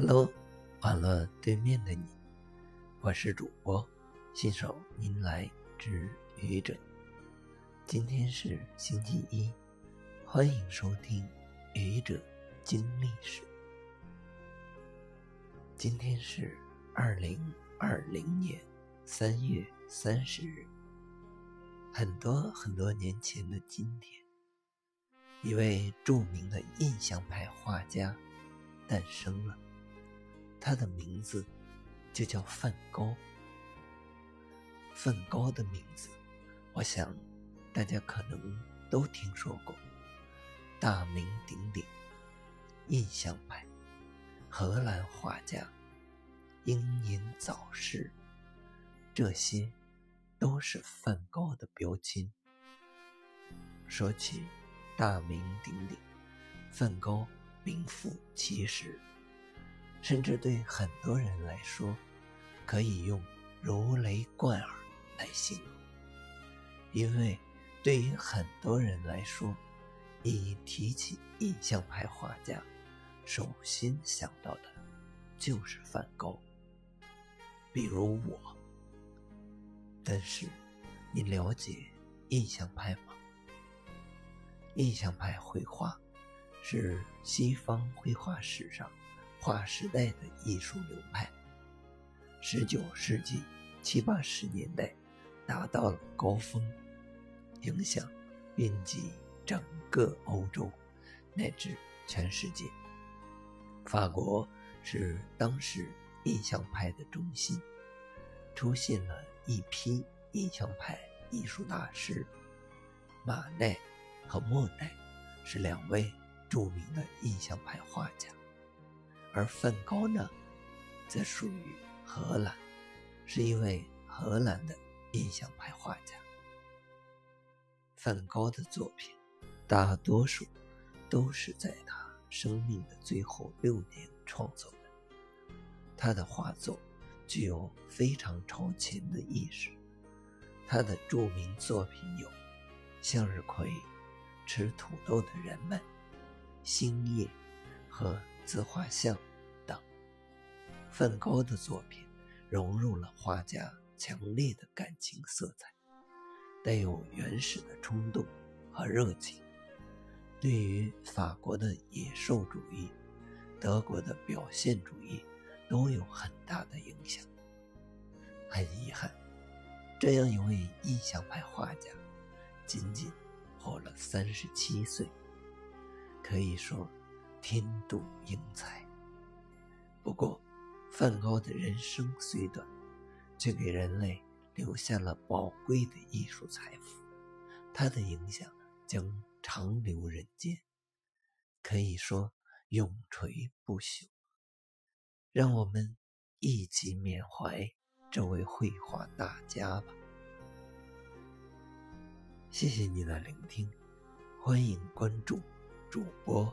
Hello，网络对面的你，我是主播新手您来之愚者。今天是星期一，欢迎收听愚者经历史。今天是二零二零年三月三十日，很多很多年前的今天，一位著名的印象派画家诞生了。他的名字就叫梵高。梵高的名字，我想大家可能都听说过。大名鼎鼎，印象派，荷兰画家，英年早逝，这些都是梵高的标签。说起大名鼎鼎，梵高名副其实。甚至对很多人来说，可以用如雷贯耳来形容。因为对于很多人来说，一提起印象派画家，首先想到的就是梵高。比如我。但是，你了解印象派吗？印象派绘画是西方绘画史上。划时代的艺术流派，十九世纪七八十年代达到了高峰，影响遍及整个欧洲乃至全世界。法国是当时印象派的中心，出现了一批印象派艺术大师，马奈和莫奈是两位著名的印象派画家。而梵高呢，则属于荷兰，是一位荷兰的印象派画家。梵高的作品大多数都是在他生命的最后六年创作的。他的画作具有非常超前的意识。他的著名作品有《向日葵》《吃土豆的人们》《星夜》和。自画像等，梵高的作品融入了画家强烈的感情色彩，带有原始的冲动和热情，对于法国的野兽主义、德国的表现主义都有很大的影响。很遗憾，这样一位印象派画家，仅仅活了三十七岁，可以说。天妒英才。不过，梵高的人生虽短，却给人类留下了宝贵的艺术财富，他的影响将长留人间，可以说永垂不朽。让我们一起缅怀这位绘画大家吧。谢谢你的聆听，欢迎关注主播。